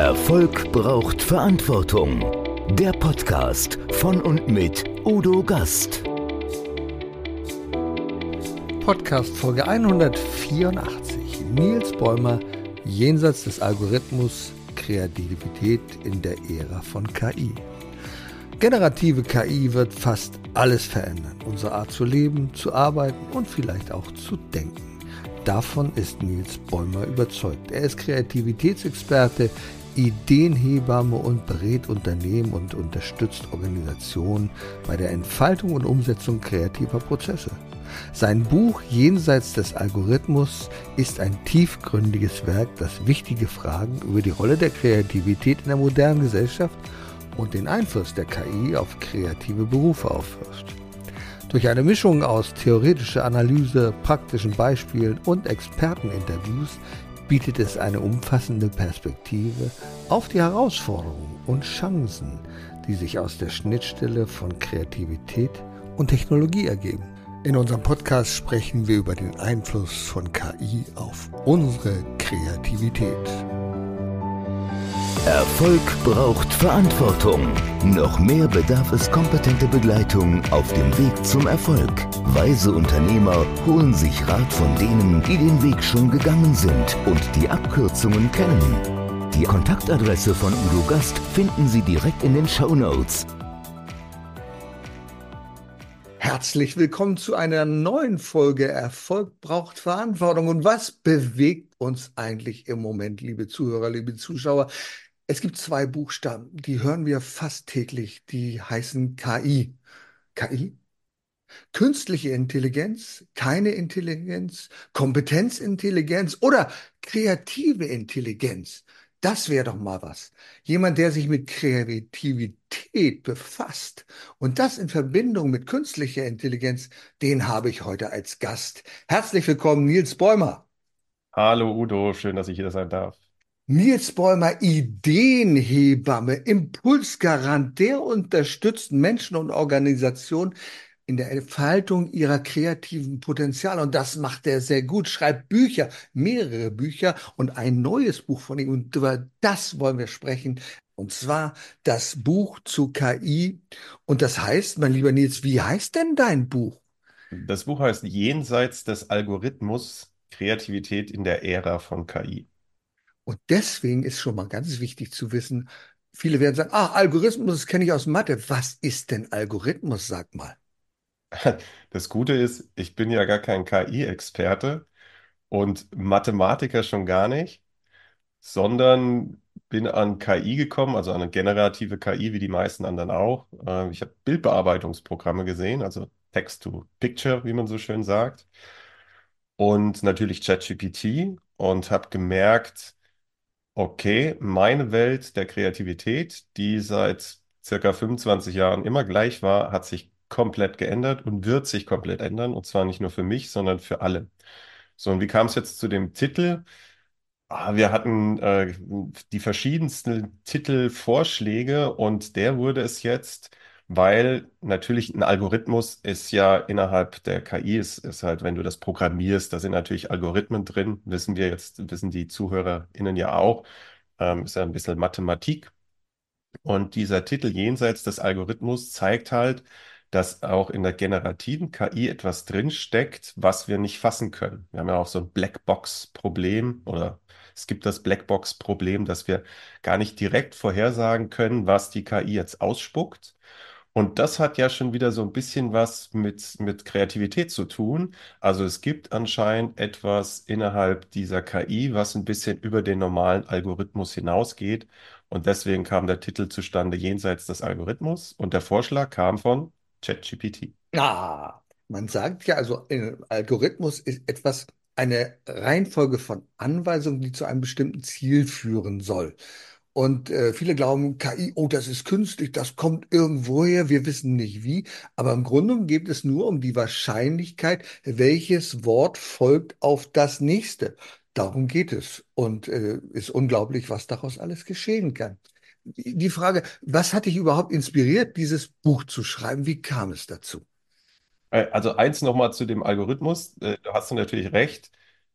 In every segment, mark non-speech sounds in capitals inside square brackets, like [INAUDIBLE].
Erfolg braucht Verantwortung. Der Podcast von und mit Udo Gast. Podcast Folge 184. Nils Bäumer, jenseits des Algorithmus, Kreativität in der Ära von KI. Generative KI wird fast alles verändern. Unsere Art zu leben, zu arbeiten und vielleicht auch zu denken. Davon ist Nils Bäumer überzeugt. Er ist Kreativitätsexperte, Ideenhebamme und berät Unternehmen und unterstützt Organisationen bei der Entfaltung und Umsetzung kreativer Prozesse. Sein Buch Jenseits des Algorithmus ist ein tiefgründiges Werk, das wichtige Fragen über die Rolle der Kreativität in der modernen Gesellschaft und den Einfluss der KI auf kreative Berufe aufwirft. Durch eine Mischung aus theoretischer Analyse, praktischen Beispielen und Experteninterviews bietet es eine umfassende Perspektive auf die Herausforderungen und Chancen, die sich aus der Schnittstelle von Kreativität und Technologie ergeben. In unserem Podcast sprechen wir über den Einfluss von KI auf unsere Kreativität. Erfolg braucht Verantwortung. Noch mehr bedarf es kompetente Begleitung auf dem Weg zum Erfolg. Weise Unternehmer holen sich Rat von denen, die den Weg schon gegangen sind und die Abkürzungen kennen. Die Kontaktadresse von Udo Gast finden Sie direkt in den Show Notes. Herzlich willkommen zu einer neuen Folge Erfolg braucht Verantwortung. Und was bewegt uns eigentlich im Moment, liebe Zuhörer, liebe Zuschauer? Es gibt zwei Buchstaben, die hören wir fast täglich, die heißen KI. KI? Künstliche Intelligenz, keine Intelligenz, Kompetenzintelligenz oder kreative Intelligenz. Das wäre doch mal was. Jemand, der sich mit Kreativität befasst und das in Verbindung mit künstlicher Intelligenz, den habe ich heute als Gast. Herzlich willkommen, Nils Bäumer. Hallo Udo, schön, dass ich hier sein darf. Nils Bäumer, Ideenhebamme, Impulsgarant, der unterstützt Menschen und Organisationen in der Entfaltung ihrer kreativen Potenziale. Und das macht er sehr gut, schreibt Bücher, mehrere Bücher und ein neues Buch von ihm. Und über das wollen wir sprechen. Und zwar das Buch zu KI. Und das heißt, mein lieber Nils, wie heißt denn dein Buch? Das Buch heißt Jenseits des Algorithmus, Kreativität in der Ära von KI. Und deswegen ist schon mal ganz wichtig zu wissen, viele werden sagen, ah, Algorithmus, das kenne ich aus Mathe. Was ist denn Algorithmus, sag mal? [LAUGHS] Das Gute ist, ich bin ja gar kein KI-Experte und Mathematiker schon gar nicht, sondern bin an KI gekommen, also an eine generative KI, wie die meisten anderen auch. Äh, ich habe Bildbearbeitungsprogramme gesehen, also Text-to-Picture, wie man so schön sagt, und natürlich ChatGPT und habe gemerkt, okay, meine Welt der Kreativität, die seit circa 25 Jahren immer gleich war, hat sich komplett geändert und wird sich komplett ändern. Und zwar nicht nur für mich, sondern für alle. So, und wie kam es jetzt zu dem Titel? Ah, wir hatten äh, die verschiedensten Titelvorschläge und der wurde es jetzt, weil natürlich ein Algorithmus ist ja innerhalb der KI, ist, ist halt, wenn du das programmierst, da sind natürlich Algorithmen drin, wissen wir jetzt, wissen die ZuhörerInnen ja auch, ähm, ist ja ein bisschen Mathematik. Und dieser Titel Jenseits des Algorithmus zeigt halt, dass auch in der generativen KI etwas drinsteckt, was wir nicht fassen können. Wir haben ja auch so ein Blackbox-Problem oder es gibt das Blackbox-Problem, dass wir gar nicht direkt vorhersagen können, was die KI jetzt ausspuckt. Und das hat ja schon wieder so ein bisschen was mit, mit Kreativität zu tun. Also es gibt anscheinend etwas innerhalb dieser KI, was ein bisschen über den normalen Algorithmus hinausgeht. Und deswegen kam der Titel zustande Jenseits des Algorithmus. Und der Vorschlag kam von ChatGPT. Ah, man sagt ja, also äh, Algorithmus ist etwas, eine Reihenfolge von Anweisungen, die zu einem bestimmten Ziel führen soll. Und äh, viele glauben, KI, oh, das ist künstlich, das kommt irgendwoher, wir wissen nicht wie. Aber im Grunde geht es nur um die Wahrscheinlichkeit, welches Wort folgt auf das nächste. Darum geht es. Und äh, ist unglaublich, was daraus alles geschehen kann die Frage, was hat dich überhaupt inspiriert, dieses Buch zu schreiben? Wie kam es dazu? Äh, also eins nochmal zu dem Algorithmus. Äh, du hast natürlich recht.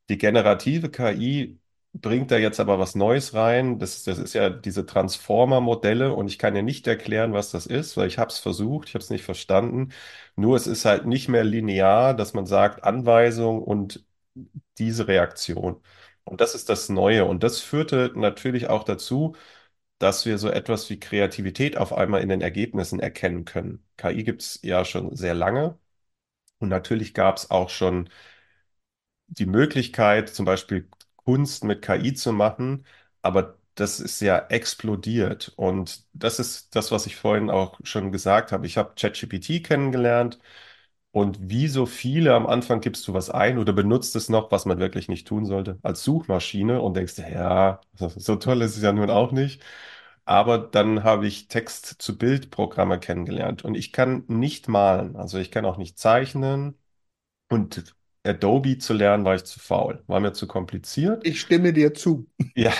Die generative KI bringt da jetzt aber was Neues rein. Das, das ist ja diese Transformer-Modelle und ich kann dir nicht erklären, was das ist, weil ich habe es versucht, ich habe es nicht verstanden. Nur es ist halt nicht mehr linear, dass man sagt Anweisung und diese Reaktion. Und das ist das Neue. Und das führte natürlich auch dazu, dass wir so etwas wie Kreativität auf einmal in den Ergebnissen erkennen können. KI gibt es ja schon sehr lange. Und natürlich gab es auch schon die Möglichkeit, zum Beispiel Kunst mit KI zu machen, aber das ist ja explodiert. Und das ist das, was ich vorhin auch schon gesagt habe. Ich habe ChatGPT kennengelernt und wie so viele am Anfang gibst du was ein oder benutzt es noch, was man wirklich nicht tun sollte, als Suchmaschine und denkst, ja, so toll ist es ja nun auch nicht. Aber dann habe ich Text-zu-Bild-Programme kennengelernt und ich kann nicht malen, also ich kann auch nicht zeichnen. Und Adobe zu lernen, war ich zu faul, war mir zu kompliziert. Ich stimme dir zu. [LAUGHS] Ja,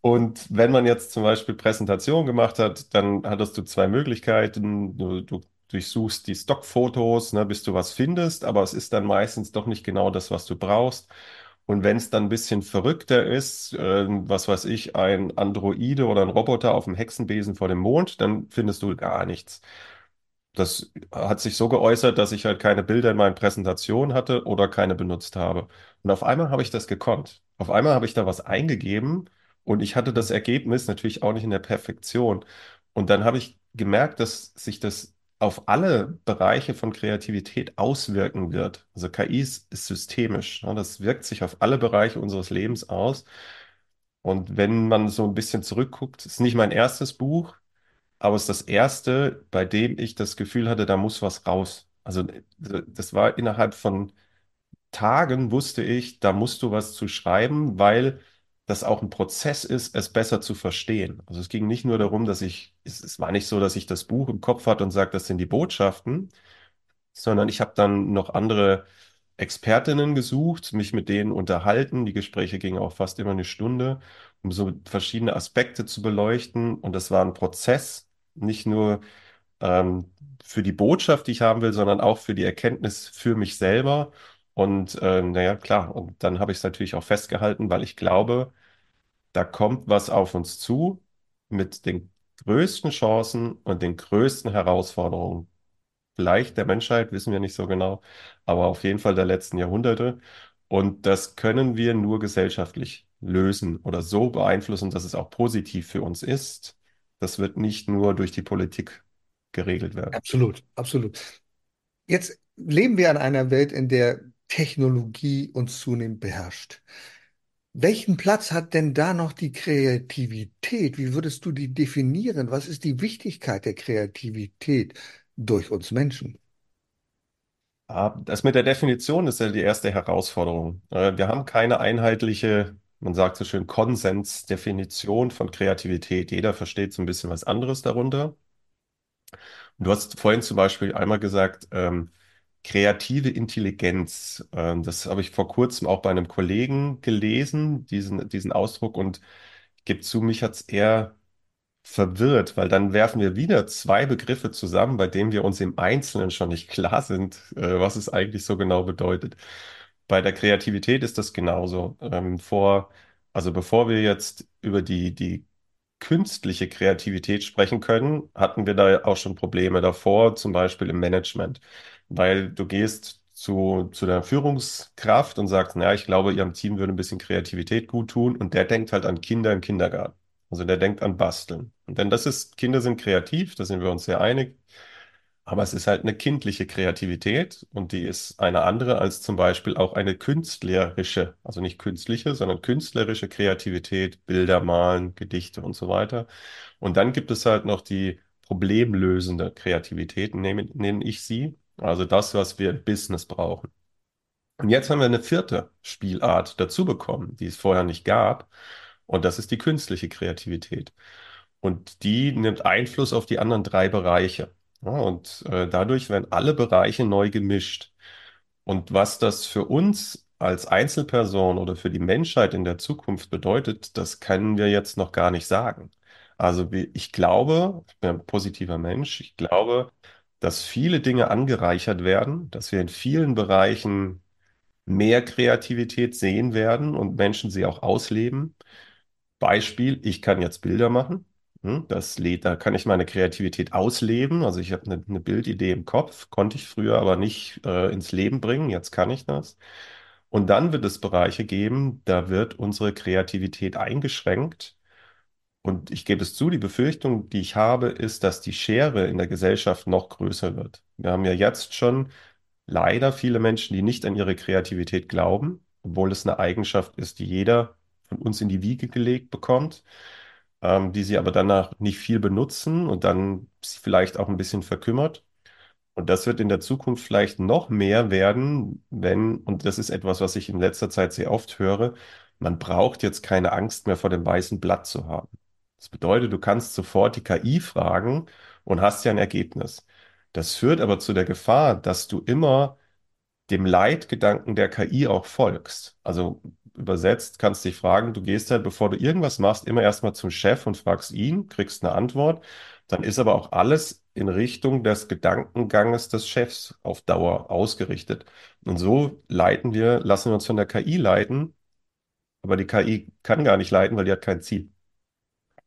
und wenn man jetzt zum Beispiel Präsentation gemacht hat, dann hattest du zwei Möglichkeiten. Du, du durchsuchst die Stockfotos, ne, bis du was findest, aber es ist dann meistens doch nicht genau das, was du brauchst. Und wenn es dann ein bisschen verrückter ist, äh, was weiß ich, ein Androide oder ein Roboter auf dem Hexenbesen vor dem Mond, dann findest du gar nichts. Das hat sich so geäußert, dass ich halt keine Bilder in meinen Präsentationen hatte oder keine benutzt habe. Und auf einmal habe ich das gekonnt. Auf einmal habe ich da was eingegeben und ich hatte das Ergebnis natürlich auch nicht in der Perfektion. Und dann habe ich gemerkt, dass sich das auf alle Bereiche von Kreativität auswirken wird. Also KI ist, ist systemisch. ne? Das wirkt sich auf alle Bereiche unseres Lebens aus. Und wenn man so ein bisschen zurückguckt, ist nicht mein erstes Buch, aber es ist das erste, bei dem ich das Gefühl hatte, da muss was raus. Also das war innerhalb von Tagen wusste ich, da musst du was zu schreiben, weil das auch ein Prozess ist, es besser zu verstehen. Also es ging nicht nur darum, dass ich, es, es war nicht so, dass ich das Buch im Kopf hatte und sagte, das sind die Botschaften, sondern ich habe dann noch andere Expertinnen gesucht, mich mit denen unterhalten. Die Gespräche gingen auch fast immer eine Stunde, um so verschiedene Aspekte zu beleuchten. Und das war ein Prozess, nicht nur ähm, für die Botschaft, die ich haben will, sondern auch für die Erkenntnis für mich selber. Und äh, naja, klar, und dann habe ich es natürlich auch festgehalten, weil ich glaube, da kommt was auf uns zu mit den größten Chancen und den größten Herausforderungen. Vielleicht der Menschheit, wissen wir nicht so genau, aber auf jeden Fall der letzten Jahrhunderte. Und das können wir nur gesellschaftlich lösen oder so beeinflussen, dass es auch positiv für uns ist. Das wird nicht nur durch die Politik geregelt werden. Absolut, absolut. Jetzt leben wir in einer Welt, in der Technologie uns zunehmend beherrscht. Welchen Platz hat denn da noch die Kreativität? Wie würdest du die definieren? Was ist die Wichtigkeit der Kreativität durch uns Menschen? Ah, Das mit der Definition ist ja die erste Herausforderung. Äh, Wir haben keine einheitliche, man sagt so schön, Konsensdefinition von Kreativität. Jeder versteht so ein bisschen was anderes darunter. Und du hast vorhin zum Beispiel einmal gesagt, ähm, kreative Intelligenz. Ähm, das habe ich vor kurzem auch bei einem Kollegen gelesen, diesen, diesen Ausdruck, und gebe zu, mich hat es eher verwirrt, weil dann werfen wir wieder zwei Begriffe zusammen, bei denen wir uns im Einzelnen schon nicht klar sind, äh, was es eigentlich so genau bedeutet. Bei der Kreativität ist das genauso. Ähm, vor, also bevor wir jetzt über die, die künstliche Kreativität sprechen können, hatten wir da auch schon Probleme davor, zum Beispiel im Management, weil du gehst zu, zu der Führungskraft und sagst, naja, ich glaube, Ihrem Team würde ein bisschen Kreativität gut tun und der denkt halt an Kinder im Kindergarten. Also der denkt an Basteln. Und wenn das ist, Kinder sind kreativ, da sind wir uns sehr einig, aber es ist halt eine kindliche Kreativität und die ist eine andere als zum Beispiel auch eine künstlerische, also nicht künstliche, sondern künstlerische Kreativität, Bilder malen, Gedichte und so weiter. Und dann gibt es halt noch die problemlösende Kreativität, nenne, nenne ich sie, also das, was wir im Business brauchen. Und jetzt haben wir eine vierte Spielart dazu bekommen, die es vorher nicht gab. Und das ist die künstliche Kreativität. Und die nimmt Einfluss auf die anderen drei Bereiche. Ja, und äh, dadurch werden alle Bereiche neu gemischt. Und was das für uns als Einzelperson oder für die Menschheit in der Zukunft bedeutet, das können wir jetzt noch gar nicht sagen. Also ich glaube, ich bin ein positiver Mensch, ich glaube, dass viele Dinge angereichert werden, dass wir in vielen Bereichen mehr Kreativität sehen werden und Menschen sie auch ausleben. Beispiel, ich kann jetzt Bilder machen. Hm, Das lädt, da kann ich meine Kreativität ausleben. Also ich habe eine, eine Bildidee im Kopf, konnte ich früher aber nicht äh, ins Leben bringen. Jetzt kann ich das. Und dann wird es Bereiche geben, da wird unsere Kreativität eingeschränkt. Und ich gebe es zu, die Befürchtung, die ich habe, ist, dass die Schere in der Gesellschaft noch größer wird. Wir haben ja jetzt schon leider viele Menschen, die nicht an ihre Kreativität glauben, obwohl es eine Eigenschaft ist, die jeder von uns in die Wiege gelegt bekommt, ähm, die sie aber danach nicht viel benutzen und dann vielleicht auch ein bisschen verkümmert. Und das wird in der Zukunft vielleicht noch mehr werden, wenn, und das ist etwas, was ich in letzter Zeit sehr oft höre, man braucht jetzt keine Angst mehr vor dem weißen Blatt zu haben. Das bedeutet, du kannst sofort die KI fragen und hast ja ein Ergebnis. Das führt aber zu der Gefahr, dass du immer dem Leitgedanken der KI auch folgst. Also übersetzt kannst du dich fragen, du gehst halt, bevor du irgendwas machst, immer erstmal zum Chef und fragst ihn, kriegst eine Antwort. Dann ist aber auch alles in Richtung des Gedankenganges des Chefs auf Dauer ausgerichtet. Und so leiten wir, lassen wir uns von der KI leiten, aber die KI kann gar nicht leiten, weil die hat kein Ziel,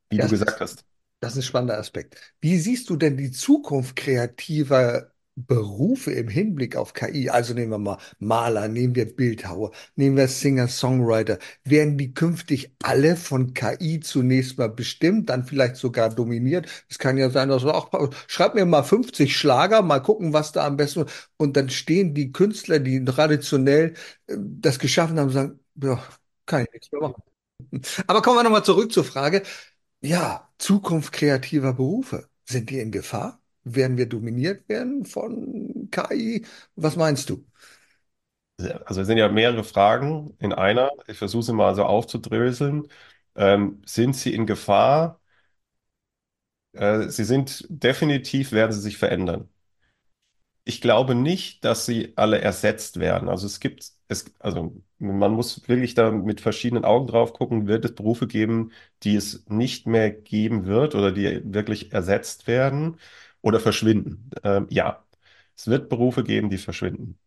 wie du Das gesagt ist, hast. das ist ein spannender Aspekt. Wie siehst du denn die Zukunft kreativer Berufe im Hinblick auf KI? Also nehmen wir mal Maler, nehmen wir Bildhauer, nehmen wir Singer-Songwriter. Werden die künftig alle von KI zunächst mal bestimmt, dann vielleicht sogar dominiert? Es kann ja sein, dass wir auch, schreib mir mal 50 Schlager, mal gucken, was da am besten. Und dann stehen die Künstler, die traditionell äh, das geschaffen haben, sagen, ja, kann ich nichts mehr machen. [LAUGHS] Aber kommen wir nochmal zurück zur Frage. Ja, Zukunft kreativer Berufe. Sind die in Gefahr? Werden wir dominiert werden von KI? Was meinst du? Also es sind ja mehrere Fragen in einer. Ich versuche sie mal so aufzudröseln. Ähm, sind sie in Gefahr? Äh, sie sind definitiv, werden sie sich verändern. Ich glaube nicht, dass sie alle ersetzt werden. Also es gibt, es, also man muss wirklich da mit verschiedenen Augen drauf gucken, wird es Berufe geben, die es nicht mehr geben wird oder die wirklich ersetzt werden oder verschwinden. Ähm, ja, es wird Berufe geben, die verschwinden.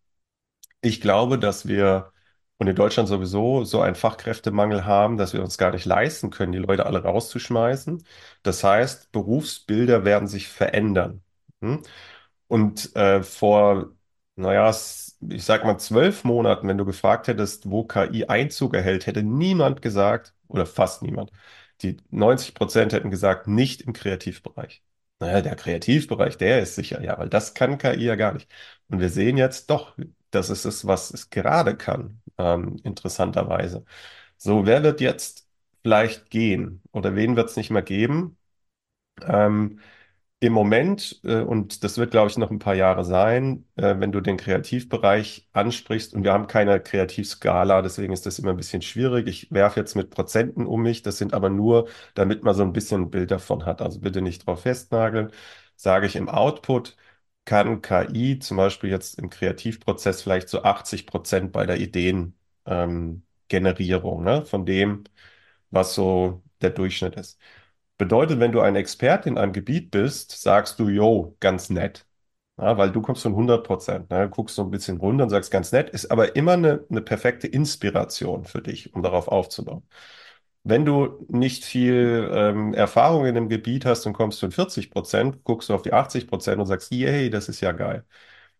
Ich glaube, dass wir und in Deutschland sowieso so einen Fachkräftemangel haben, dass wir uns gar nicht leisten können, die Leute alle rauszuschmeißen. Das heißt, Berufsbilder werden sich verändern. Hm? Und äh, vor, naja, ich sag mal zwölf Monaten, wenn du gefragt hättest, wo KI Einzug erhält, hätte niemand gesagt, oder fast niemand, die 90 Prozent hätten gesagt, nicht im Kreativbereich. Naja, der Kreativbereich, der ist sicher, ja, weil das kann KI ja gar nicht. Und wir sehen jetzt doch, das ist es, was es gerade kann, ähm, interessanterweise. So, wer wird jetzt vielleicht gehen oder wen wird es nicht mehr geben? Ähm, im Moment, äh, und das wird, glaube ich, noch ein paar Jahre sein, äh, wenn du den Kreativbereich ansprichst, und wir haben keine Kreativskala, deswegen ist das immer ein bisschen schwierig. Ich werfe jetzt mit Prozenten um mich, das sind aber nur, damit man so ein bisschen ein Bild davon hat. Also bitte nicht drauf festnageln. Sage ich im Output, kann KI zum Beispiel jetzt im Kreativprozess vielleicht so 80 Prozent bei der Ideen, ähm, ne, von dem, was so der Durchschnitt ist. Bedeutet, wenn du ein Experte in einem Gebiet bist, sagst du, yo, ganz nett. Ja, weil du kommst von 100 Prozent, ne? Guckst so ein bisschen runter und sagst ganz nett, ist aber immer eine, eine perfekte Inspiration für dich, um darauf aufzubauen. Wenn du nicht viel ähm, Erfahrung in dem Gebiet hast und kommst von 40 Prozent, guckst du auf die 80 Prozent und sagst, yay, das ist ja geil.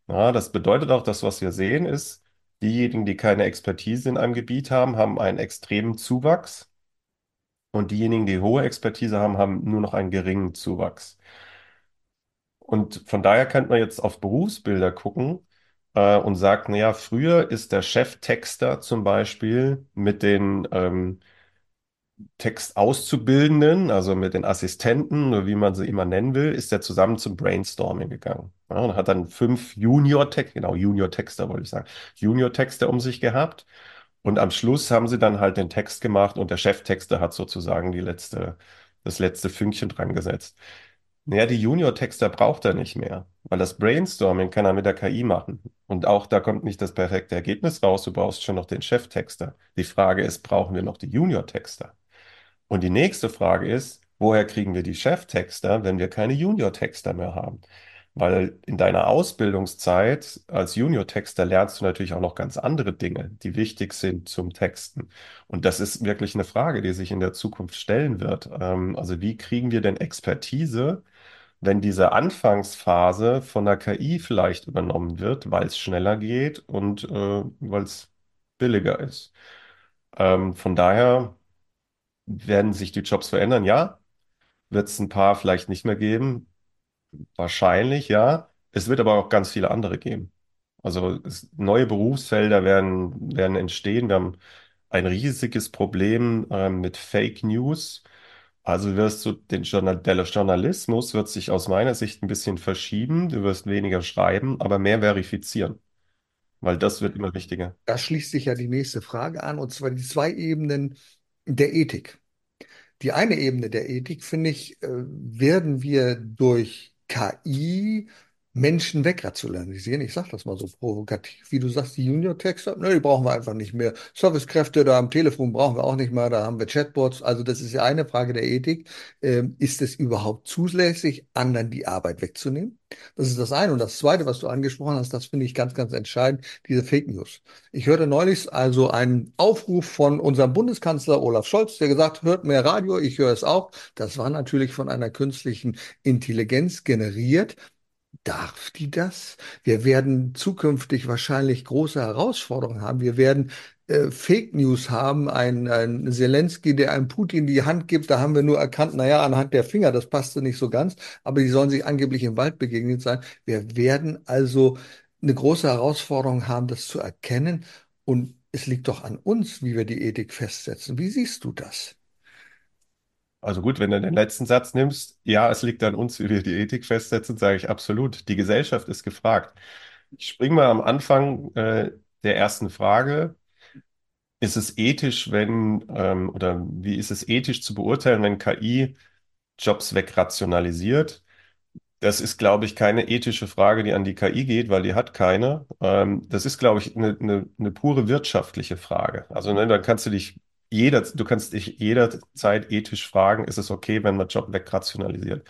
Ja, das bedeutet auch, dass was wir sehen ist, diejenigen, die keine Expertise in einem Gebiet haben, haben einen extremen Zuwachs. Und diejenigen, die hohe Expertise haben, haben nur noch einen geringen Zuwachs. Und von daher könnte man jetzt auf Berufsbilder gucken äh, und sagt, naja, früher ist der Cheftexter zum Beispiel mit den ähm, Textauszubildenden, also mit den Assistenten, oder wie man sie immer nennen will, ist er zusammen zum Brainstorming gegangen. Ja, und hat dann fünf Junior-Text, genau, Junior-Texter wollte ich sagen, Junior-Texter um sich gehabt. Und am Schluss haben sie dann halt den Text gemacht und der Cheftexter hat sozusagen die letzte, das letzte Fünkchen dran gesetzt. Naja, die Junior-Texter braucht er nicht mehr, weil das Brainstorming kann er mit der KI machen. Und auch da kommt nicht das perfekte Ergebnis raus, du brauchst schon noch den Cheftexter. Die Frage ist, brauchen wir noch die Junior-Texter? Und die nächste Frage ist, woher kriegen wir die Cheftexter, wenn wir keine Junior-Texter mehr haben? Weil in deiner Ausbildungszeit als Junior-Texter lernst du natürlich auch noch ganz andere Dinge, die wichtig sind zum Texten. Und das ist wirklich eine Frage, die sich in der Zukunft stellen wird. Ähm, also wie kriegen wir denn Expertise, wenn diese Anfangsphase von der KI vielleicht übernommen wird, weil es schneller geht und äh, weil es billiger ist? Ähm, von daher werden sich die Jobs verändern. Ja, wird es ein paar vielleicht nicht mehr geben. Wahrscheinlich, ja. Es wird aber auch ganz viele andere geben. Also es, neue Berufsfelder werden, werden entstehen. Wir haben ein riesiges Problem ähm, mit Fake News. Also wirst du den Journal der Journalismus wird sich aus meiner Sicht ein bisschen verschieben. Du wirst weniger schreiben, aber mehr verifizieren, weil das wird immer wichtiger. Da schließt sich ja die nächste Frage an, und zwar die zwei Ebenen der Ethik. Die eine Ebene der Ethik, finde ich, äh, werden wir durch KI Menschen wegrationalisieren. Ich sage das mal so provokativ, wie du sagst, die Junior-Texter, ne, die brauchen wir einfach nicht mehr. Servicekräfte da am Telefon brauchen wir auch nicht mehr, da haben wir Chatbots. Also das ist ja eine Frage der Ethik. Ähm, ist es überhaupt zulässig, anderen die Arbeit wegzunehmen? Das ist das eine. Und das zweite, was du angesprochen hast, das finde ich ganz, ganz entscheidend, diese Fake News. Ich hörte neulich also einen Aufruf von unserem Bundeskanzler Olaf Scholz, der gesagt, hört mehr Radio, ich höre es auch. Das war natürlich von einer künstlichen Intelligenz generiert. Darf die das? Wir werden zukünftig wahrscheinlich große Herausforderungen haben. Wir werden äh, Fake News haben, ein, ein Zelensky, der einem Putin die Hand gibt. Da haben wir nur erkannt, naja, anhand der Finger, das passte nicht so ganz, aber die sollen sich angeblich im Wald begegnet sein. Wir werden also eine große Herausforderung haben, das zu erkennen. Und es liegt doch an uns, wie wir die Ethik festsetzen. Wie siehst du das? Also gut, wenn du den letzten Satz nimmst, ja, es liegt an uns, wie wir die Ethik festsetzen, sage ich absolut. Die Gesellschaft ist gefragt. Ich springe mal am Anfang äh, der ersten Frage. Ist es ethisch, wenn, ähm, oder wie ist es ethisch zu beurteilen, wenn KI Jobs wegrationalisiert? Das ist, glaube ich, keine ethische Frage, die an die KI geht, weil die hat keine. Ähm, das ist, glaube ich, eine, eine, eine pure wirtschaftliche Frage. Also ne, dann kannst du dich jeder, du kannst dich jederzeit ethisch fragen, ist es okay, wenn man Job wegrationalisiert?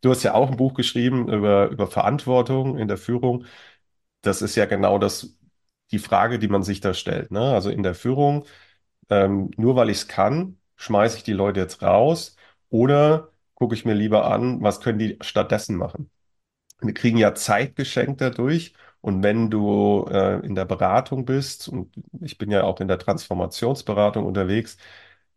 Du hast ja auch ein Buch geschrieben über, über Verantwortung in der Führung. Das ist ja genau das, die Frage, die man sich da stellt. Ne? Also in der Führung, ähm, nur weil ich es kann, schmeiße ich die Leute jetzt raus oder gucke ich mir lieber an, was können die stattdessen machen? Wir kriegen ja Zeit geschenkt dadurch. Und wenn du äh, in der Beratung bist, und ich bin ja auch in der Transformationsberatung unterwegs,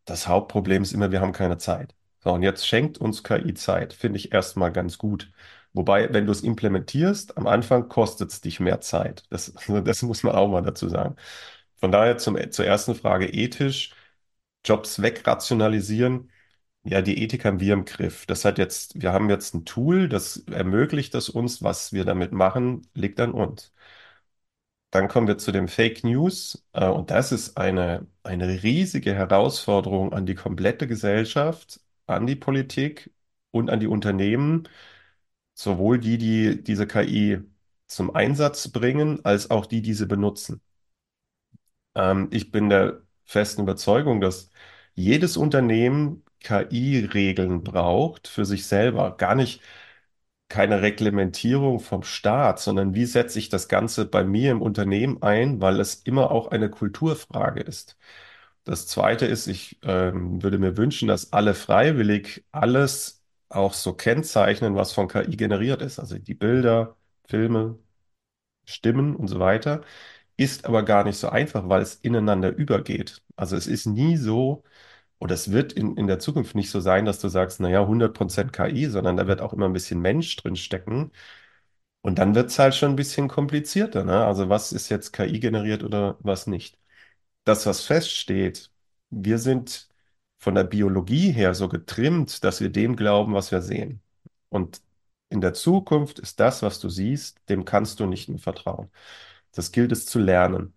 das Hauptproblem ist immer, wir haben keine Zeit. So, und jetzt schenkt uns KI Zeit, finde ich erstmal ganz gut. Wobei, wenn du es implementierst, am Anfang kostet es dich mehr Zeit. Das, [LAUGHS] das muss man auch mal dazu sagen. Von daher zum, zur ersten Frage ethisch, Jobs wegrationalisieren. Ja, die Ethik haben wir im Griff. Das hat jetzt, wir haben jetzt ein Tool, das ermöglicht es uns, was wir damit machen, liegt an uns. Dann kommen wir zu den Fake News. Äh, und das ist eine, eine riesige Herausforderung an die komplette Gesellschaft, an die Politik und an die Unternehmen, sowohl die, die diese KI zum Einsatz bringen, als auch die, die sie benutzen. Ähm, ich bin der festen Überzeugung, dass jedes Unternehmen KI-Regeln braucht für sich selber. Gar nicht keine Reglementierung vom Staat, sondern wie setze ich das Ganze bei mir im Unternehmen ein, weil es immer auch eine Kulturfrage ist. Das Zweite ist, ich ähm, würde mir wünschen, dass alle freiwillig alles auch so kennzeichnen, was von KI generiert ist. Also die Bilder, Filme, Stimmen und so weiter. Ist aber gar nicht so einfach, weil es ineinander übergeht. Also es ist nie so, oder es wird in, in der Zukunft nicht so sein, dass du sagst, naja, 100% KI, sondern da wird auch immer ein bisschen Mensch drin stecken. Und dann wird es halt schon ein bisschen komplizierter, ne? Also was ist jetzt KI generiert oder was nicht? Das, was feststeht, wir sind von der Biologie her so getrimmt, dass wir dem glauben, was wir sehen. Und in der Zukunft ist das, was du siehst, dem kannst du nicht mehr vertrauen. Das gilt es zu lernen.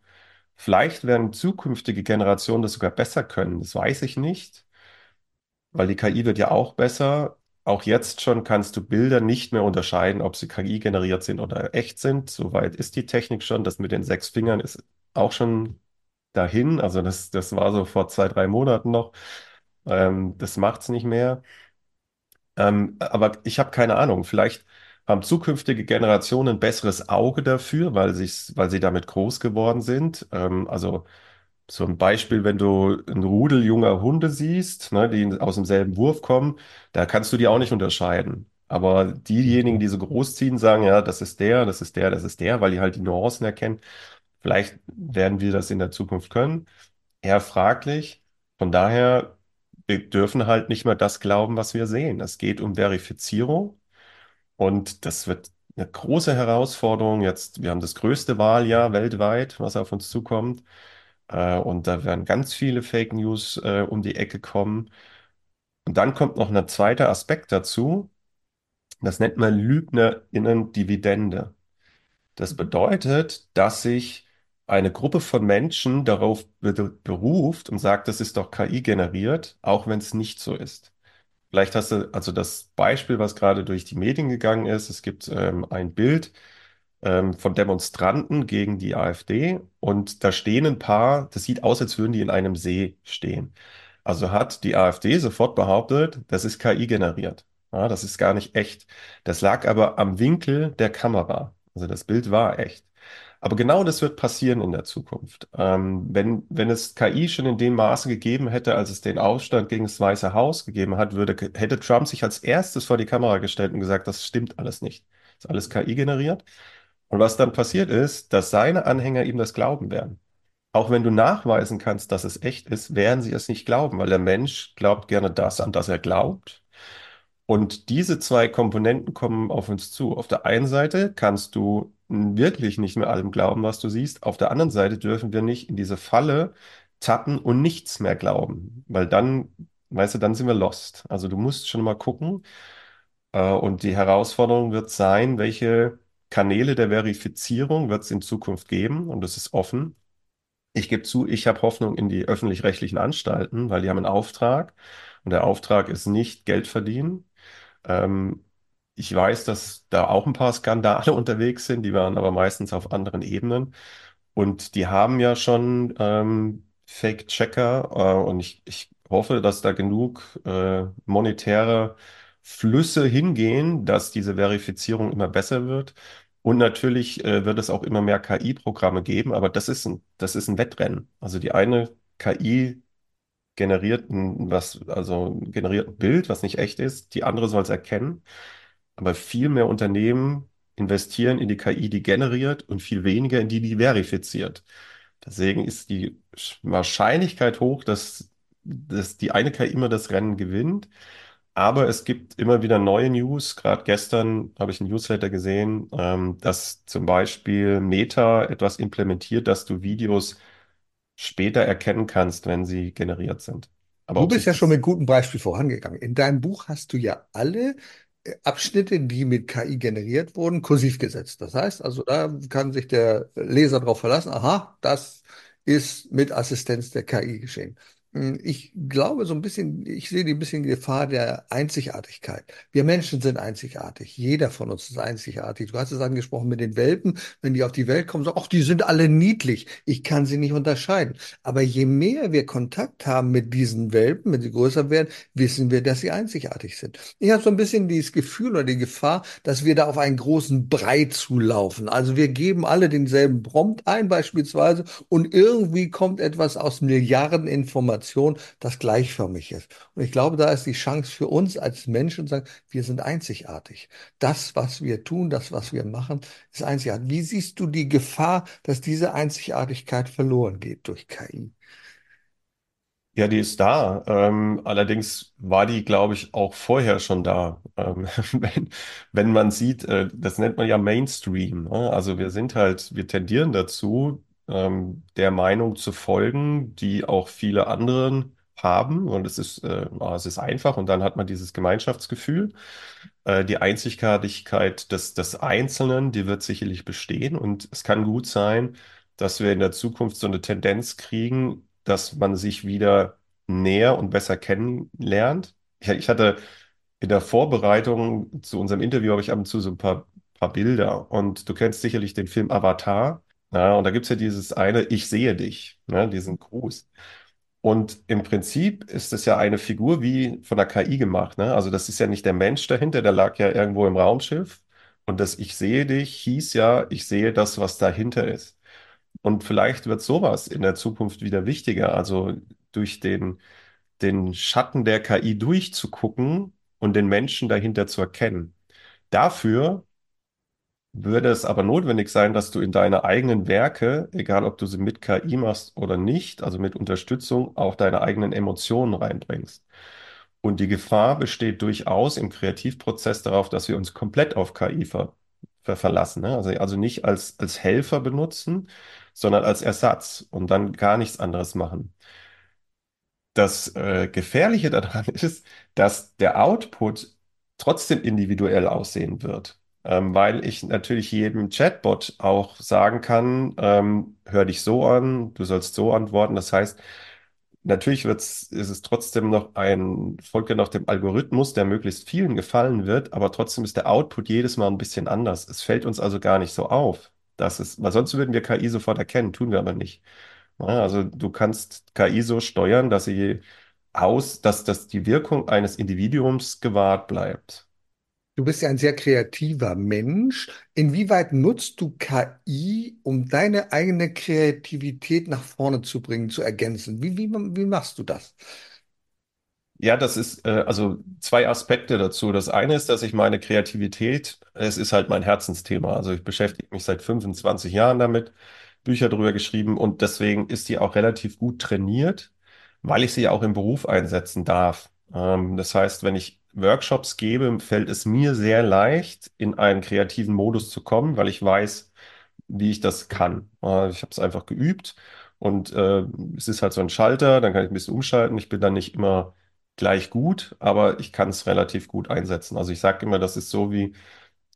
Vielleicht werden zukünftige Generationen das sogar besser können. Das weiß ich nicht, weil die KI wird ja auch besser. Auch jetzt schon kannst du Bilder nicht mehr unterscheiden, ob sie KI generiert sind oder echt sind. Soweit ist die Technik schon. Das mit den sechs Fingern ist auch schon dahin. Also das, das war so vor zwei, drei Monaten noch. Ähm, das macht es nicht mehr. Ähm, aber ich habe keine Ahnung. Vielleicht haben zukünftige Generationen ein besseres Auge dafür, weil weil sie damit groß geworden sind. Ähm, also so ein Beispiel, wenn du ein Rudel junger Hunde siehst, ne, die aus demselben Wurf kommen, da kannst du die auch nicht unterscheiden. Aber diejenigen, die so großziehen, sagen, ja, das ist der, das ist der, das ist der, weil die halt die Nuancen erkennen. Vielleicht werden wir das in der Zukunft können. Eher fraglich. Von daher, wir dürfen halt nicht mehr das glauben, was wir sehen. Es geht um Verifizierung und das wird eine große Herausforderung. Jetzt, wir haben das größte Wahljahr weltweit, was auf uns zukommt. Äh, und da werden ganz viele Fake News äh, um die Ecke kommen. Und dann kommt noch ein zweiter Aspekt dazu. Das nennt man LügnerInnen-Dividende. Das bedeutet, dass sich eine Gruppe von Menschen darauf be- beruft und sagt, das ist doch KI generiert, auch wenn es nicht so ist. Vielleicht hast du also das Beispiel, was gerade durch die Medien gegangen ist. Es gibt ähm, ein Bild ähm, von Demonstranten gegen die AfD und da stehen ein paar, das sieht aus, als würden die in einem See stehen. Also hat die AfD sofort behauptet, das ist KI generiert. Ja, das ist gar nicht echt. Das lag aber am Winkel der Kamera. Also das Bild war echt. Aber genau das wird passieren in der Zukunft. Ähm, wenn, wenn es KI schon in dem Maße gegeben hätte, als es den Aufstand gegen das Weiße Haus gegeben hat, würde, hätte Trump sich als erstes vor die Kamera gestellt und gesagt, das stimmt alles nicht. Das ist alles KI generiert. Und was dann passiert ist, dass seine Anhänger ihm das glauben werden. Auch wenn du nachweisen kannst, dass es echt ist, werden sie es nicht glauben, weil der Mensch glaubt gerne das, an das er glaubt. Und diese zwei Komponenten kommen auf uns zu. Auf der einen Seite kannst du wirklich nicht mehr allem glauben, was du siehst. Auf der anderen Seite dürfen wir nicht in diese Falle tappen und nichts mehr glauben, weil dann, weißt du, dann sind wir lost. Also du musst schon mal gucken. Äh, und die Herausforderung wird sein, welche Kanäle der Verifizierung wird es in Zukunft geben? Und das ist offen. Ich gebe zu, ich habe Hoffnung in die öffentlich-rechtlichen Anstalten, weil die haben einen Auftrag. Und der Auftrag ist nicht Geld verdienen. Ähm, ich weiß, dass da auch ein paar Skandale [LAUGHS] unterwegs sind, die waren aber meistens auf anderen Ebenen. Und die haben ja schon ähm, Fake-Checker äh, und ich, ich hoffe, dass da genug äh, monetäre Flüsse hingehen, dass diese Verifizierung immer besser wird. Und natürlich äh, wird es auch immer mehr KI-Programme geben, aber das ist ein, das ist ein Wettrennen. Also die eine KI generiert ein, was, also generiert ein Bild, was nicht echt ist, die andere soll es erkennen. Aber viel mehr Unternehmen investieren in die KI, die generiert und viel weniger in die, die verifiziert. Deswegen ist die Wahrscheinlichkeit hoch, dass, dass die eine KI immer das Rennen gewinnt. Aber es gibt immer wieder neue News. Gerade gestern habe ich ein Newsletter gesehen, ähm, dass zum Beispiel Meta etwas implementiert, dass du Videos später erkennen kannst, wenn sie generiert sind. Aber Du bist ja schon mit gutem Beispiel vorangegangen. In deinem Buch hast du ja alle Abschnitte, die mit KI generiert wurden, kursiv gesetzt. Das heißt also, da kann sich der Leser darauf verlassen, aha, das ist mit Assistenz der KI geschehen. Hm, Ich glaube so ein bisschen, ich sehe die ein bisschen Gefahr der Einzigartigkeit. Wir Menschen sind einzigartig. Jeder von uns ist einzigartig. Du hast es angesprochen mit den Welpen. Wenn die auf die Welt kommen, sagen, ach, die sind alle niedlich. Ich kann sie nicht unterscheiden. Aber je mehr wir Kontakt haben mit diesen Welpen, wenn sie größer werden, wissen wir, dass sie einzigartig sind. Ich habe so ein bisschen dieses Gefühl oder die Gefahr, dass wir da auf einen großen Brei zulaufen. Also wir geben alle denselben Prompt ein beispielsweise und irgendwie kommt etwas aus Milliarden Informationen, das gleichförmig ist. Und ich glaube, da ist die Chance für uns als Menschen zu sagen, wir sind einzigartig. Das, was wir tun, das, was wir machen, ist einzigartig. Wie siehst du die Gefahr, dass diese Einzigartigkeit verloren geht durch KI? Ja, die ist da. Ähm, allerdings war die, glaube ich, auch vorher schon da. Ähm, [LAUGHS] wenn, wenn man sieht, äh, das nennt man ja Mainstream. Ne? Also wir sind halt, wir tendieren dazu, ähm, der Meinung zu folgen, die auch viele anderen haben. Und es ist, äh, ah, es ist einfach und dann hat man dieses Gemeinschaftsgefühl. Äh, die Einzigartigkeit des, des Einzelnen, die wird sicherlich bestehen. Und es kann gut sein, dass wir in der Zukunft so eine Tendenz kriegen, dass man sich wieder näher und besser kennenlernt. Ich, ich hatte in der Vorbereitung zu unserem Interview habe ich ab und zu so ein paar, paar Bilder und du kennst sicherlich den Film Avatar. Ja, und da gibt es ja dieses eine Ich sehe dich, ne, diesen Gruß. Und im Prinzip ist es ja eine Figur wie von der KI gemacht. Ne? Also das ist ja nicht der Mensch dahinter, der lag ja irgendwo im Raumschiff, Und das Ich sehe dich hieß ja, ich sehe das, was dahinter ist. Und vielleicht wird sowas in der Zukunft wieder wichtiger, also durch den, den Schatten der KI durchzugucken und den Menschen dahinter zu erkennen. Dafür würde es aber notwendig sein, dass du in deine eigenen Werke, egal ob du sie mit KI machst oder nicht, also mit Unterstützung, auch deine eigenen Emotionen reinbringst. Und die Gefahr besteht durchaus im Kreativprozess darauf, dass wir uns komplett auf KI ver ver verlassen. Ne? Also, also nicht als, als Helfer benutzen, sondern als Ersatz und dann gar nichts anderes machen. Das äh, Gefährliche [LAUGHS] daran ist, dass der Output trotzdem individuell aussehen wird, ähm, weil ich natürlich jedem Chatbot auch sagen kann, ähm, hör dich so an, du sollst so antworten. Das heißt, natürlich wird's, ist es trotzdem noch ein, folgt ja noch dem Algorithmus, der möglichst vielen gefallen wird, aber trotzdem ist der Output jedes Mal ein bisschen anders. Es fällt uns also gar nicht so auf, dass es, weil sonst würden wir KI sofort erkennen, tun wir aber nicht. Also du kannst KI so steuern, dass sie aus, dass, dass die Wirkung eines Individuums gewahrt bleibt. Du bist ja ein sehr kreativer Mensch. Inwieweit nutzt du KI, um deine eigene Kreativität nach vorne zu bringen, zu ergänzen? Wie, wie, wie machst du das? Ja, das ist äh, also zwei Aspekte dazu. Das eine ist, dass ich meine Kreativität, es ist halt mein Herzensthema. Also ich beschäftige mich seit 25 Jahren damit, Bücher darüber geschrieben und deswegen ist die auch relativ gut trainiert, weil ich sie auch im Beruf einsetzen darf. Ähm, das heißt, wenn ich Workshops gebe, fällt es mir sehr leicht, in einen kreativen Modus zu kommen, weil ich weiß, wie ich das kann. Äh, ich habe es einfach geübt und äh, es ist halt so ein Schalter, dann kann ich ein bisschen umschalten. Ich bin dann nicht immer gleich gut, aber ich kann es relativ gut einsetzen. Also ich sage immer, das ist so wie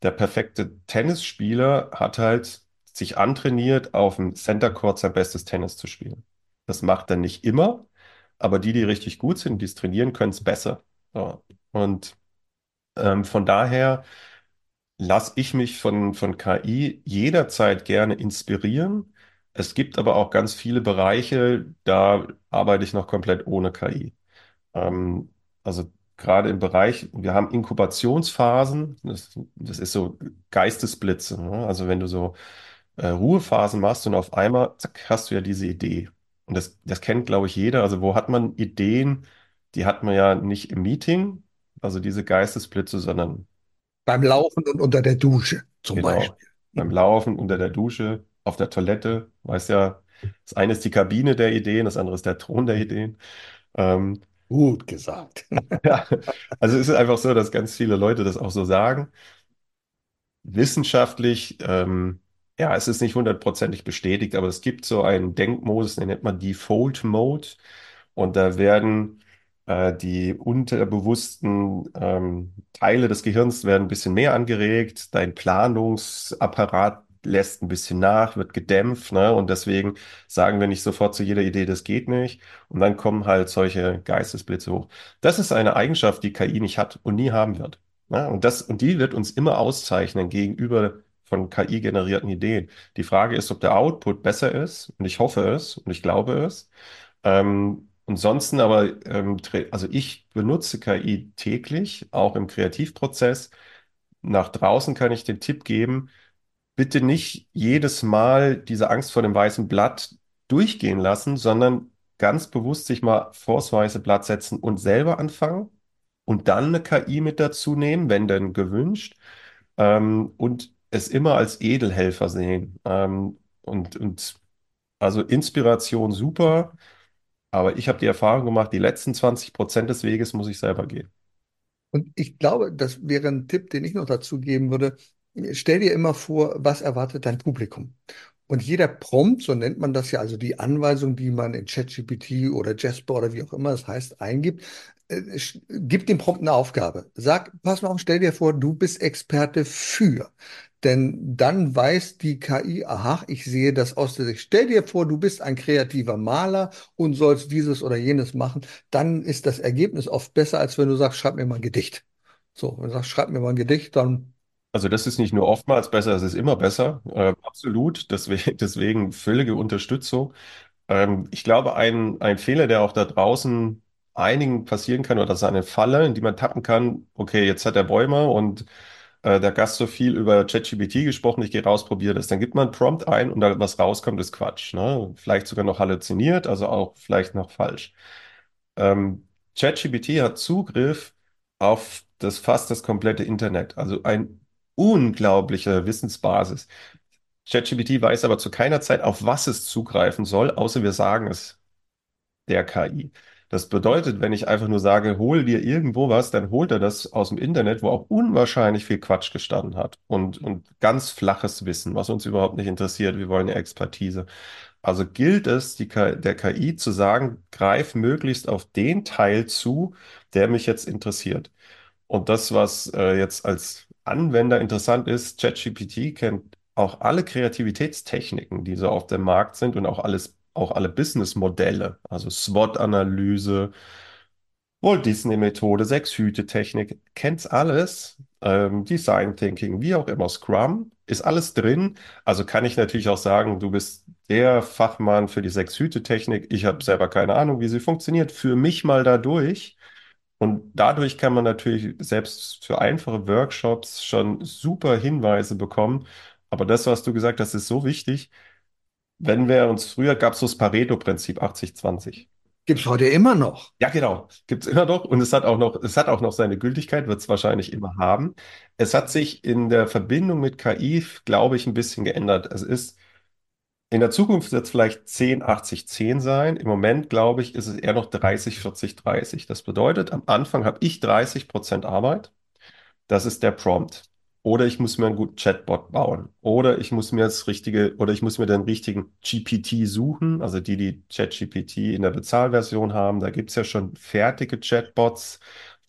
der perfekte Tennisspieler hat halt sich antrainiert, auf dem Center Court sein bestes Tennis zu spielen. Das macht er nicht immer, aber die, die richtig gut sind, die es trainieren, können es besser. So. Und ähm, von daher lasse ich mich von, von KI jederzeit gerne inspirieren. Es gibt aber auch ganz viele Bereiche, da arbeite ich noch komplett ohne KI. Ähm, also gerade im Bereich, wir haben Inkubationsphasen, das, das ist so Geistesblitze. Ne? Also wenn du so äh, Ruhephasen machst und auf einmal, zack, hast du ja diese Idee. Und das, das kennt, glaube ich, jeder. Also wo hat man Ideen, die hat man ja nicht im Meeting, also diese Geistesblitze, sondern Beim Laufen und unter der Dusche zum genau Beispiel. beim Laufen, unter der Dusche, auf der Toilette. Weiß ja, das eine ist die Kabine der Ideen, das andere ist der Thron der Ideen. Ähm, Gut gesagt. [LAUGHS] [LAUGHS] Ja, also es ist einfach so, dass ganz viele Leute das auch so sagen. Wissenschaftlich, ähm, ja, es ist nicht hundertprozentig bestätigt, aber es gibt so einen Denkmodus, den nennt man Default Mode. Und da werden äh, die unterbewussten ähm, Teile des Gehirns werden ein bisschen mehr angeregt. Dein Planungsapparat lässt ein bisschen nach, wird gedämpft, ne? Und deswegen sagen wir nicht sofort zu jeder Idee, das geht nicht. Und dann kommen halt solche Geistesblitze hoch. Das ist eine Eigenschaft, die KI nicht hat und nie haben wird. Ne? Und das, und die wird uns immer auszeichnen gegenüber von KI-generierten Ideen. Die Frage ist, ob der Output besser ist. Und ich hoffe es und ich glaube es. Ähm, ansonsten aber, ähm, also ich benutze KI täglich, auch im Kreativprozess. Nach draußen kann ich den Tipp geben, bitte nicht jedes Mal diese Angst vor dem weißen Blatt durchgehen lassen, sondern ganz bewusst sich mal vors weiße Blatt setzen und selber anfangen und dann eine KI mit dazu nehmen, wenn denn gewünscht, ähm, und es immer als Edelhelfer sehen. Ähm, und, und also Inspiration super, aber ich habe die Erfahrung gemacht, die letzten 20 Prozent des Weges muss ich selber gehen. Und ich glaube, das wäre ein Tipp, den ich noch dazu geben würde. Stell dir immer vor, was erwartet dein Publikum? Und jeder Prompt, so nennt man das ja, also die Anweisung, die man in ChatGPT oder Jasper oder wie auch immer es heißt, eingibt, äh, gibt dem Prompt eine Aufgabe. Sag, pass mal auf, stell dir vor, du bist Experte für. Denn dann weiß die KI, aha, ich sehe das aus der Sicht. Stell dir vor, du bist ein kreativer Maler und sollst dieses oder jenes machen. Dann ist das Ergebnis oft besser, als wenn du sagst, schreib mir mal ein Gedicht. So, wenn du sagst, schreib mir mal ein Gedicht, dann Also das ist nicht nur oftmals besser, es ist immer besser. Äh, absolut. Deswegen, [LAUGHS] deswegen völlige Unterstützung. Ähm, ich glaube, ein, ein Fehler, der auch da draußen einigen passieren kann, oder das ist eine Falle, in die man tappen kann, okay, jetzt hat er Bäume und Äh, der Gast so viel über ChatGPT gesprochen, ich gehe raus, probiere das. Dann gibt man Prompt ein und da, was rauskommt, ist Quatsch. Ne? Vielleicht sogar noch halluziniert, also auch vielleicht noch falsch. Ähm, ChatGPT hat Zugriff auf das fast das komplette Internet, also ein unglaubliche Wissensbasis. ChatGPT weiß aber zu keiner Zeit, auf was es zugreifen soll, außer wir sagen es der KI. Das bedeutet, wenn ich einfach nur sage, hol dir irgendwo was, dann holt er das aus dem Internet, wo auch unwahrscheinlich viel Quatsch gestanden hat und, und ganz flaches Wissen, was uns überhaupt nicht interessiert. Wir wollen eine Expertise. Also gilt es, die, der KI zu sagen, greif möglichst auf den Teil zu, der mich jetzt interessiert. Und das, was äh, jetzt als Anwender interessant ist, ChatGPT kennt auch alle Kreativitätstechniken, die so auf dem Markt sind und auch alles, auch alle Businessmodelle, also SWOT-Analyse, Walt Disney-Methode, Sechs-Hüte-Technik, kennt's alles. Ähm, Design Thinking, wie auch immer, Scrum, ist alles drin. Also kann ich natürlich auch sagen, du bist der Fachmann für die Sechs-Hüte-Technik. Ich habe selber keine Ahnung, wie sie funktioniert. Führ mich mal da durch. Und dadurch kann man natürlich selbst für einfache Workshops schon super Hinweise bekommen. Aber das, was du gesagt hast, ist so wichtig. Wenn wir uns früher gab es so das Pareto-Prinzip 80-20. Gibt es heute immer noch. Ja, genau. Gibt es immer noch. Und es hat auch noch, es hat auch noch seine Gültigkeit, wird es wahrscheinlich immer haben. Es hat sich in der Verbindung mit KI, glaube ich, ein bisschen geändert. Es ist, in der Zukunft wird es vielleicht 10, 80, 10 sein. Im Moment, glaube ich, ist es eher noch 30, 40, 30. Das bedeutet, am Anfang habe ich 30 Prozent Arbeit. Das ist der Prompt. Oder ich muss mir einen guten Chatbot bauen. Oder ich muss mir das richtige, oder ich muss mir den richtigen GPT suchen, also die, die ChatGPT in der Bezahlversion haben. Da gibt es ja schon fertige Chatbots,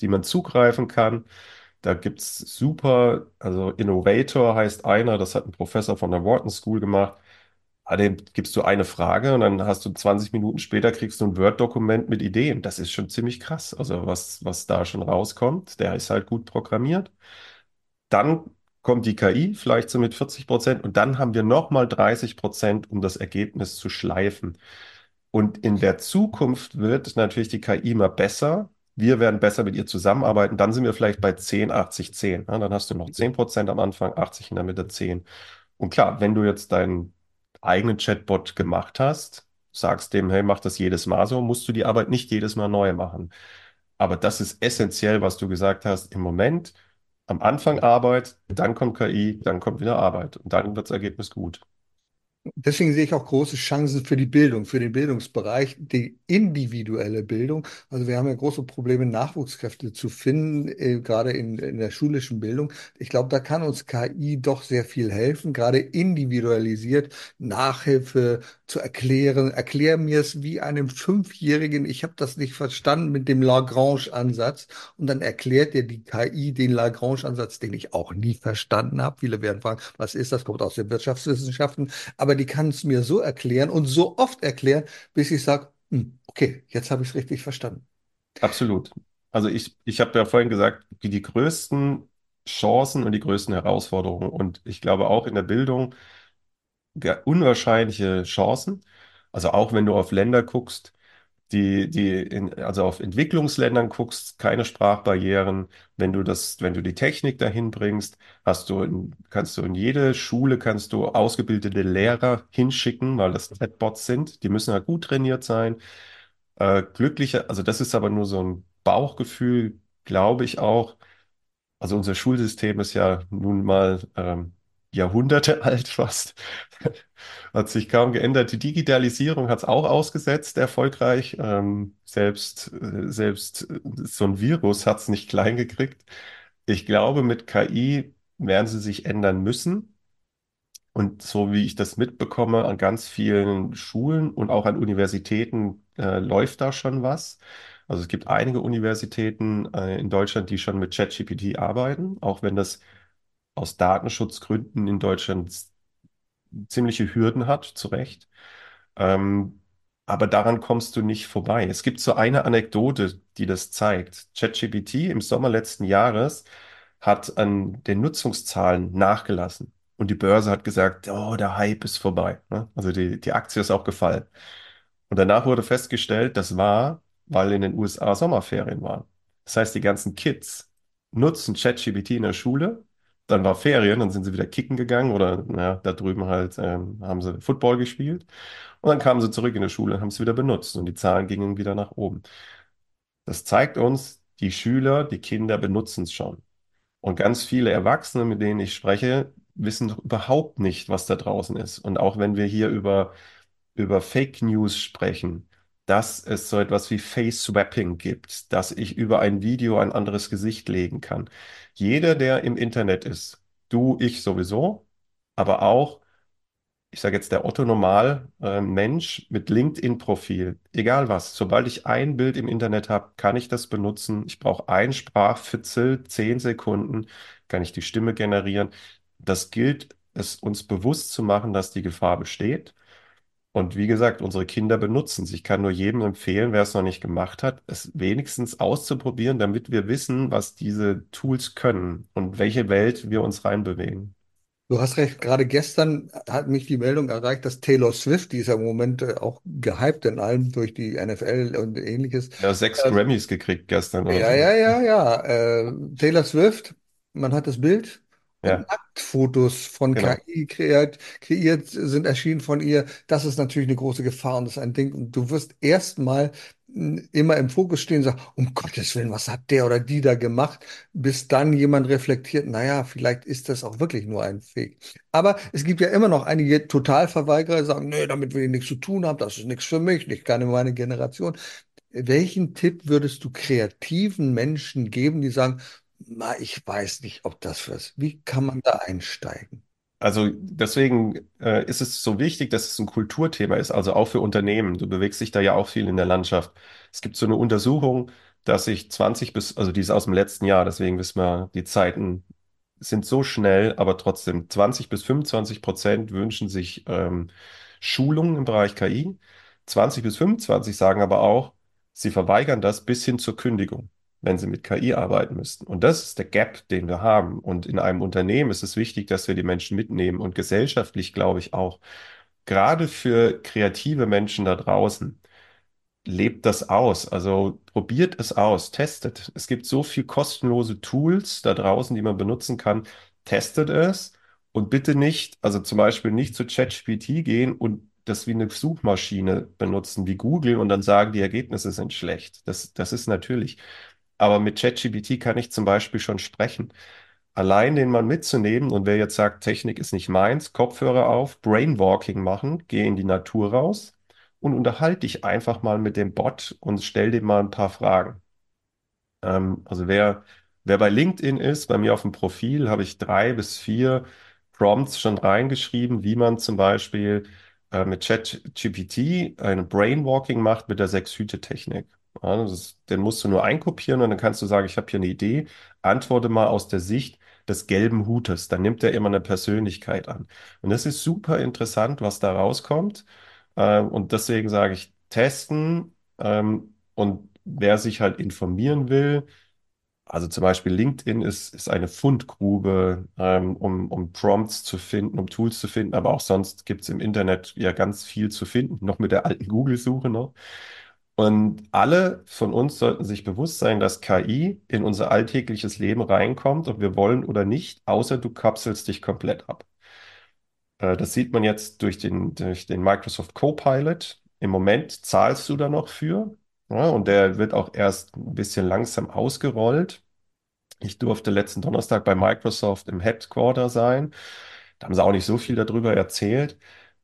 die man zugreifen kann. Da gibt es super, also Innovator heißt einer, das hat ein Professor von der Wharton School gemacht. Ah, Dem gibst du eine Frage und dann hast du 20 Minuten später kriegst du ein Word-Dokument mit Ideen. Das ist schon ziemlich krass. Also was, was da schon rauskommt, der ist halt gut programmiert. Dann kommt die KI vielleicht so mit 40 Prozent und dann haben wir nochmal 30 Prozent, um das Ergebnis zu schleifen. Und in der Zukunft wird natürlich die KI immer besser. Wir werden besser mit ihr zusammenarbeiten. Dann sind wir vielleicht bei 10, 80, 10. Ja, dann hast du noch 10 Prozent am Anfang, 80 in der Mitte, 10. Und klar, wenn du jetzt deinen eigenen Chatbot gemacht hast, sagst dem, hey, mach das jedes Mal so, musst du die Arbeit nicht jedes Mal neu machen. Aber das ist essentiell, was du gesagt hast. Im Moment am Anfang Arbeit, dann kommt KI, dann kommt wieder Arbeit und dann wird das Ergebnis gut. Deswegen sehe ich auch große Chancen für die Bildung, für den Bildungsbereich, die individuelle Bildung. Also wir haben ja große Probleme, Nachwuchskräfte zu finden, äh, gerade in, in der schulischen Bildung. Ich glaube, da kann uns KI doch sehr viel helfen, gerade individualisiert Nachhilfe zu erklären. Erklär mir es wie einem Fünfjährigen. Ich habe das nicht verstanden mit dem Lagrange-Ansatz. Und dann erklärt dir die KI den Lagrange-Ansatz, den ich auch nie verstanden habe. Viele werden fragen, was ist das? Kommt aus den Wirtschaftswissenschaften aber die kann es mir so erklären und so oft erklären, bis ich sage, okay, jetzt habe ich es richtig verstanden. Absolut. Also ich, ich habe ja vorhin gesagt, die, die größten Chancen und die größten Herausforderungen und ich glaube auch in der Bildung unwahrscheinliche Chancen. Also auch wenn du auf Länder guckst, die, die in, also auf Entwicklungsländern guckst, keine Sprachbarrieren. Wenn du das, wenn du die Technik dahin bringst, hast du in, kannst du in jede Schule kannst du ausgebildete Lehrer hinschicken, weil das Chatbots sind. Die müssen halt gut trainiert sein. Äh, glückliche, also das ist aber nur so ein Bauchgefühl, glaube ich auch. Also unser Schulsystem ist ja nun mal ähm, Jahrhunderte [LAUGHS] alt fast. Hat sich kaum geändert. Die Digitalisierung hat es auch ausgesetzt, erfolgreich. Ähm, selbst, äh, selbst äh, so ein Virus hat es nicht klein gekriegt. Ich glaube, mit KI werden sie sich ändern müssen. Und so wie ich das mitbekomme, an ganz vielen Schulen und auch an Universitäten äh, läuft da schon was. Also es gibt einige Universitäten äh, in Deutschland, die schon mit ChatGPT arbeiten, auch wenn das aus Datenschutzgründen in Deutschland ziemliche Hürden hat, zu Recht. Ähm, aber daran kommst du nicht vorbei. Es gibt so eine Anekdote, die das zeigt. ChatGPT im Sommer letzten Jahres hat an den Nutzungszahlen nachgelassen. Und die Börse hat gesagt, oh, der Hype ist vorbei. ne? Also die, die Aktie ist auch gefallen. Und danach wurde festgestellt, das war, weil in den USA Sommerferien waren. Das heißt, die ganzen Kids nutzen ChatGPT in der Schule, dann war Ferien, dann sind sie wieder kicken gegangen oder ja, da drüben halt ähm, haben sie Football gespielt. Und dann kamen sie zurück in die Schule und haben es wieder benutzt und die Zahlen gingen wieder nach oben. Das zeigt uns, die Schüler, die Kinder benutzen es schon. Und ganz viele Erwachsene, mit denen ich spreche, wissen überhaupt nicht, was da draußen ist. Und auch wenn wir hier über, über Fake News sprechen, dass es so etwas wie Face Swapping gibt, dass ich über ein Video ein anderes Gesicht legen kann. Jeder, der im Internet ist, du, ich sowieso, aber auch ich sage jetzt der Otto Normal äh, Mensch mit LinkedIn-Profil, egal was, sobald ich ein Bild im Internet habe, kann ich das benutzen. Ich brauche ein Sprachfitzel, zehn Sekunden, kann ich die Stimme generieren. Das gilt, es uns bewusst zu machen, dass die Gefahr besteht. Und wie gesagt, unsere Kinder benutzen es. Ich kann nur jedem empfehlen, wer es noch nicht gemacht hat, es wenigstens auszuprobieren, damit wir wissen, was diese Tools können und welche Welt wir uns reinbewegen. Du hast recht, gerade gestern hat mich die Meldung erreicht, dass Taylor Swift, die ist ja im Moment äh, auch gehypt in allem durch die NFL und ähnliches. Ja, sechs Äh, Grammys gekriegt gestern oder ja, so. ja, ja, ja. Äh, Taylor Swift, man hat das Bild Ja, Nacktfotos von genau. KI kreiert, kreiert sind erschienen von ihr. Das ist natürlich eine große Gefahr und das ist ein Ding. Und du wirst erstmal mh, immer im Fokus stehen und sagen, um Gottes Willen, was hat der oder die da gemacht? Bis dann jemand reflektiert, naja, vielleicht ist das auch wirklich nur ein Fake. Aber es gibt ja immer noch einige Totalverweigerer, die sagen, nee, damit will ich nichts zu tun haben, das ist nichts für mich, nicht keine meine Generation. Welchen Tipp würdest du kreativen Menschen geben, die sagen, ich weiß nicht, ob das was. Wie kann man da einsteigen? Also deswegen äh, ist es so wichtig, dass es ein Kulturthema ist, also auch für Unternehmen. Du bewegst dich da ja auch viel in der Landschaft. Es gibt so eine Untersuchung, dass sich 20 bis, also die ist aus dem letzten Jahr, deswegen wissen wir, die Zeiten sind so schnell, aber trotzdem 20 bis 25 Prozent wünschen sich ähm, Schulungen im Bereich KI. 20 bis 25 sagen aber auch, sie verweigern das bis hin zur Kündigung, wenn sie mit KI arbeiten müssten. Und das ist der Gap, den wir haben. Und in einem Unternehmen ist es wichtig, dass wir die Menschen mitnehmen und gesellschaftlich glaube ich auch. Gerade für kreative Menschen da draußen lebt das aus. Also probiert es aus, testet. Es gibt so viel kostenlose Tools da draußen, die man benutzen kann. Testet es und bitte nicht, also zum Beispiel nicht zu ChatGPT gehen und das wie eine Suchmaschine benutzen, wie Google und dann sagen, die Ergebnisse sind schlecht. Das, das ist natürlich. Aber mit ChatGPT kann ich zum Beispiel schon sprechen. Allein den mal mitzunehmen und wer jetzt sagt, Technik ist nicht meins, Kopfhörer auf, Brainwalking machen, geh in die Natur raus und unterhalte dich einfach mal mit dem Bot und stell dem mal ein paar Fragen. Ähm, also wer, wer bei LinkedIn ist, bei mir auf dem Profil habe ich drei bis vier Prompts schon reingeschrieben, wie man zum Beispiel äh, mit ChatGPT eine Brainwalking macht mit der Sechs-Hüte-Technik. Ja, das den musst du nur einkopieren und dann kannst du sagen, ich habe hier eine Idee, antworte mal aus der Sicht des gelben Hutes. Dann nimmt er immer eine Persönlichkeit an. Und das ist super interessant, was da rauskommt. Ähm, und deswegen sage ich, testen. Ähm, und wer sich halt informieren will, also zum Beispiel LinkedIn ist, ist eine Fundgrube, ähm, um, um Prompts zu finden, um Tools zu finden, aber auch sonst gibt es im Internet ja ganz viel zu finden, noch mit der alten Google-Suche noch. Und alle von uns sollten sich bewusst sein, dass KI in unser alltägliches Leben reinkommt, ob wir wollen oder nicht, außer du kapselst dich komplett ab. Äh, Das sieht man jetzt durch den, durch den Microsoft Copilot. Im Moment zahlst du da noch für. Ja, und der wird auch erst ein bisschen langsam ausgerollt. Ich durfte letzten Donnerstag bei Microsoft im Headquarter sein. Da haben sie auch nicht so viel darüber erzählt.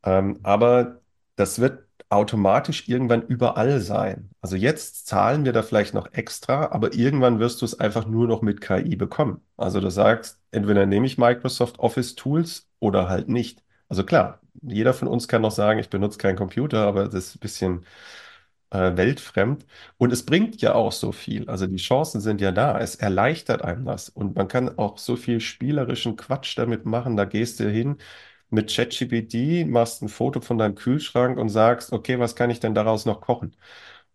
Ähm, aber das wird automatisch irgendwann überall sein. Also jetzt zahlen wir da vielleicht noch extra, aber irgendwann wirst du es einfach nur noch mit KI bekommen. Also du sagst, entweder nehme ich Microsoft Office Tools oder halt nicht. Also klar, jeder von uns kann noch sagen, ich benutze keinen Computer, aber das ist ein bisschen äh, weltfremd. Und es bringt ja auch so viel. Also die Chancen sind ja da. Es erleichtert einem das. Und man kann auch so viel spielerischen Quatsch damit machen. Da gehst du hin mit ChatGPT, machst ein Foto von deinem Kühlschrank und sagst, okay, was kann ich denn daraus noch kochen?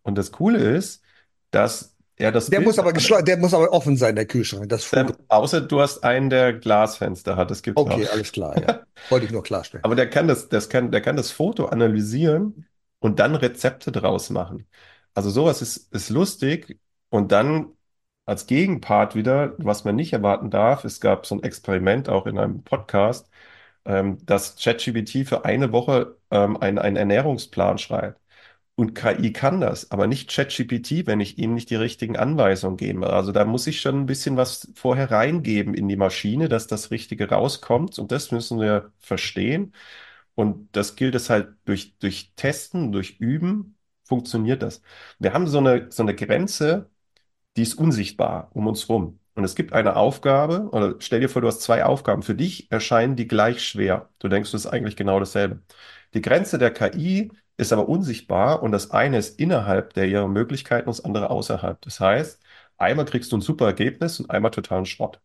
Und das Coole ist, dass er das Der muss Bild, aber geschlossen, der muss aber offen sein, der Kühlschrank, das ähm, Foto. außer du hast einen, der Glasfenster hat, das gibt's auch. Okay, alles klar, ja. [LAUGHS] Wollte ich nur klarstellen. Aber der kann das, das kann, der kann das Foto analysieren und dann Rezepte draus machen. Also sowas ist, ist lustig und dann, als Gegenpart wieder, was man nicht erwarten darf, es gab so ein Experiment auch in einem Podcast, ähm, dass ChatGPT für eine Woche ähm, einen, einen Ernährungsplan schreibt. Und KI kann das, aber nicht ChatGPT, wenn ich ihnen nicht die richtigen Anweisungen gebe. Also da muss ich schon ein bisschen was vorher reingeben in die Maschine, dass das Richtige rauskommt. Und das müssen wir verstehen. Und das gilt es halt durch, durch Testen, durch Üben, funktioniert das. Wir haben so eine, so eine Grenze, die ist unsichtbar um uns rum. Und es gibt eine Aufgabe, oder stell dir vor, du hast zwei Aufgaben. Für dich erscheinen die gleich schwer. Du denkst, das ist eigentlich genau dasselbe. Die Grenze der KI ist aber unsichtbar und das eine ist innerhalb der ihrer Möglichkeiten und das andere außerhalb. Das heißt, einmal kriegst du ein super Ergebnis und einmal totalen Schrott.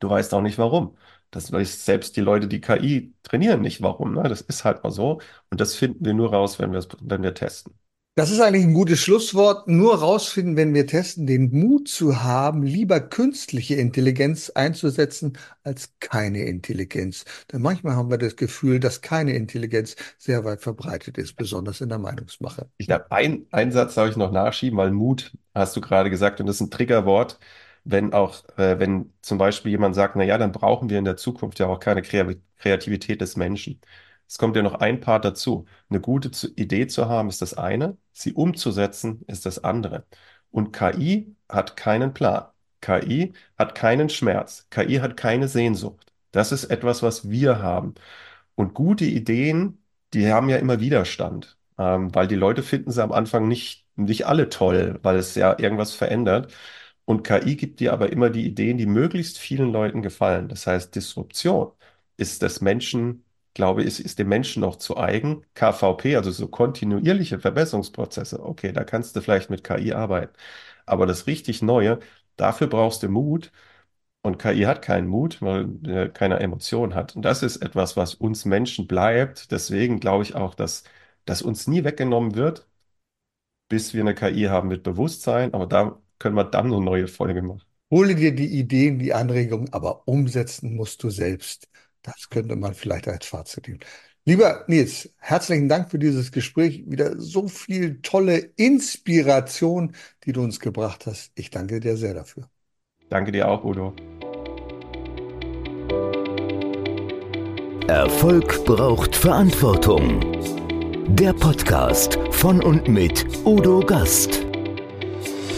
Du weißt auch nicht warum. Das weiß selbst die Leute, die KI trainieren, nicht warum. Ne? Das ist halt mal so. Und das finden wir nur raus, wenn wenn wir testen. Das ist eigentlich ein gutes Schlusswort. Nur rausfinden, wenn wir testen, den Mut zu haben, lieber künstliche Intelligenz einzusetzen als keine Intelligenz. Denn manchmal haben wir das Gefühl, dass keine Intelligenz sehr weit verbreitet ist, besonders in der Meinungsmache. Ich glaube, ein, einen Satz darf ich noch nachschieben, weil Mut, hast du gerade gesagt, und das ist ein Triggerwort, wenn auch, äh, wenn zum Beispiel jemand sagt, na ja, dann brauchen wir in der Zukunft ja auch keine Kreativität des Menschen. Es kommt ja noch ein Part dazu. Eine gute Idee zu haben, ist das eine. Sie umzusetzen, ist das andere. Und KI hat keinen Plan. KI hat keinen Schmerz. KI hat keine Sehnsucht. Das ist etwas, was wir haben. Und gute Ideen, die haben ja immer Widerstand, ähm, weil die Leute finden sie am Anfang nicht, nicht alle toll, weil es ja irgendwas verändert. Und KI gibt dir aber immer die Ideen, die möglichst vielen Leuten gefallen. Das heißt, Disruption ist des Menschen glaube ich, ist dem Menschen noch zu eigen. KVP, also so kontinuierliche Verbesserungsprozesse, okay, da kannst du vielleicht mit KI arbeiten. Aber das richtig Neue, dafür brauchst du Mut. Und KI hat keinen Mut, weil er keine Emotion hat. Und das ist etwas, was uns Menschen bleibt. Deswegen glaube ich auch, dass das uns nie weggenommen wird, bis wir eine KI haben mit Bewusstsein. Aber da können wir dann eine neue Folge machen. Hole dir die Ideen, die Anregungen, aber umsetzen musst du selbst. Das könnte man vielleicht als Fazit nehmen. Lieber Nils, herzlichen Dank für dieses Gespräch. Wieder so viel tolle Inspiration, die du uns gebracht hast. Ich danke dir sehr dafür. Danke dir auch, Udo. Erfolg braucht Verantwortung. Der Podcast von und mit Udo Gast.